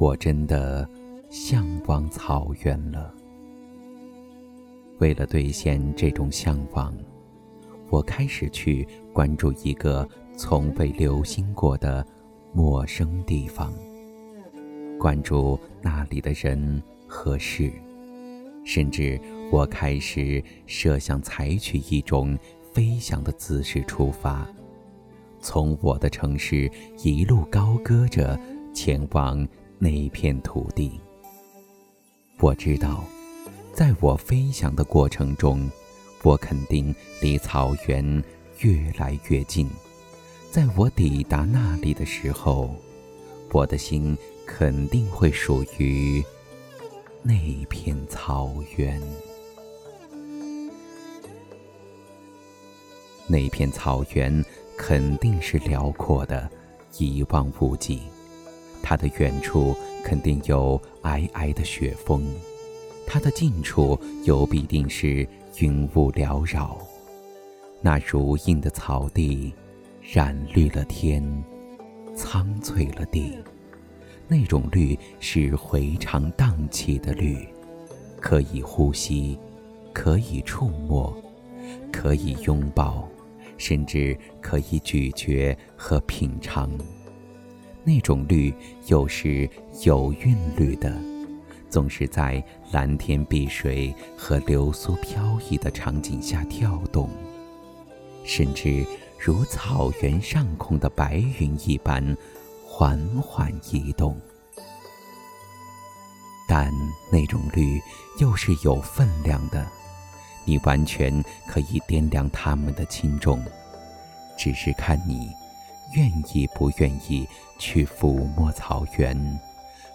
我真的向往草原了。为了兑现这种向往，我开始去关注一个从未留心过的陌生地方，关注那里的人和事，甚至我开始设想采取一种飞翔的姿势出发，从我的城市一路高歌着前往。那片土地，我知道，在我飞翔的过程中，我肯定离草原越来越近。在我抵达那里的时候，我的心肯定会属于那片草原。那片草原肯定是辽阔的，一望无际。它的远处肯定有皑皑的雪峰，它的近处又必定是云雾缭绕。那如茵的草地，染绿了天，苍翠了地。那种绿是回肠荡气的绿，可以呼吸，可以触摸，可以拥抱，甚至可以咀嚼和品尝。那种绿又是有韵律的，总是在蓝天碧水和流苏飘逸的场景下跳动，甚至如草原上空的白云一般缓缓移动。但那种绿又是有分量的，你完全可以掂量它们的轻重，只是看你。愿意不愿意去抚摸草原，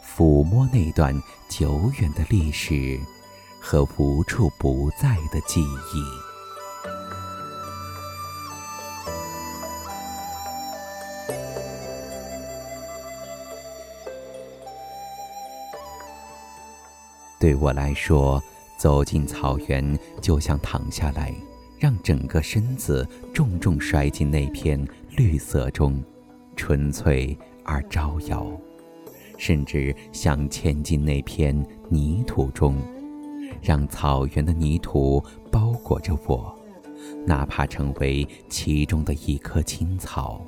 抚摸那段久远的历史和无处不在的记忆？对我来说，走进草原就像躺下来。让整个身子重重摔进那片绿色中，纯粹而招摇；甚至想嵌进那片泥土中，让草原的泥土包裹着我，哪怕成为其中的一棵青草，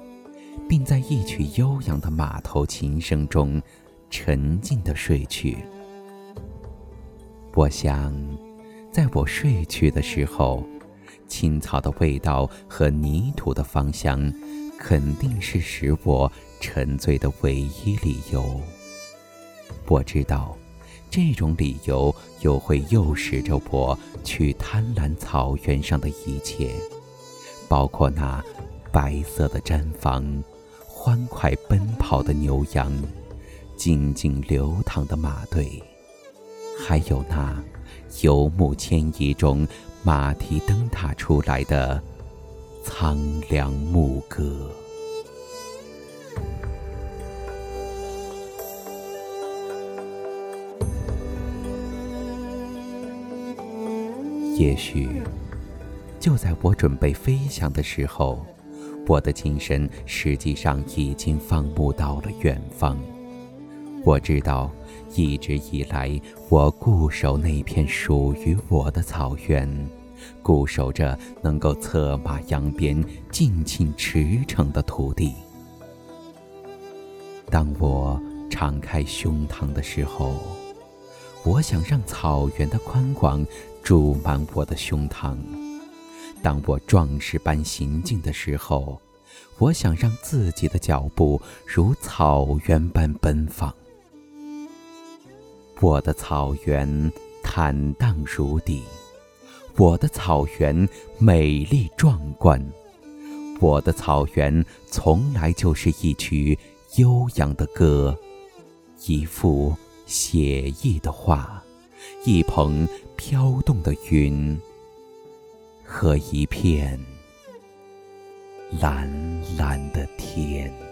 并在一曲悠扬的马头琴声中沉静地睡去。我想，在我睡去的时候。青草的味道和泥土的芳香，肯定是使我沉醉的唯一理由。我知道，这种理由又会诱使着我去贪婪草原上的一切，包括那白色的毡房、欢快奔跑的牛羊、静静流淌的马队，还有那游牧迁移中。马蹄蹬踏出来的苍凉牧歌。也许，就在我准备飞翔的时候，我的精神实际上已经放牧到了远方。我知道。一直以来，我固守那片属于我的草原，固守着能够策马扬鞭、尽情驰骋的土地。当我敞开胸膛的时候，我想让草原的宽广注满我的胸膛；当我壮士般行进的时候，我想让自己的脚步如草原般奔放。我的草原坦荡如砥，我的草原美丽壮观，我的草原从来就是一曲悠扬的歌，一幅写意的画，一捧飘动的云，和一片蓝蓝的天。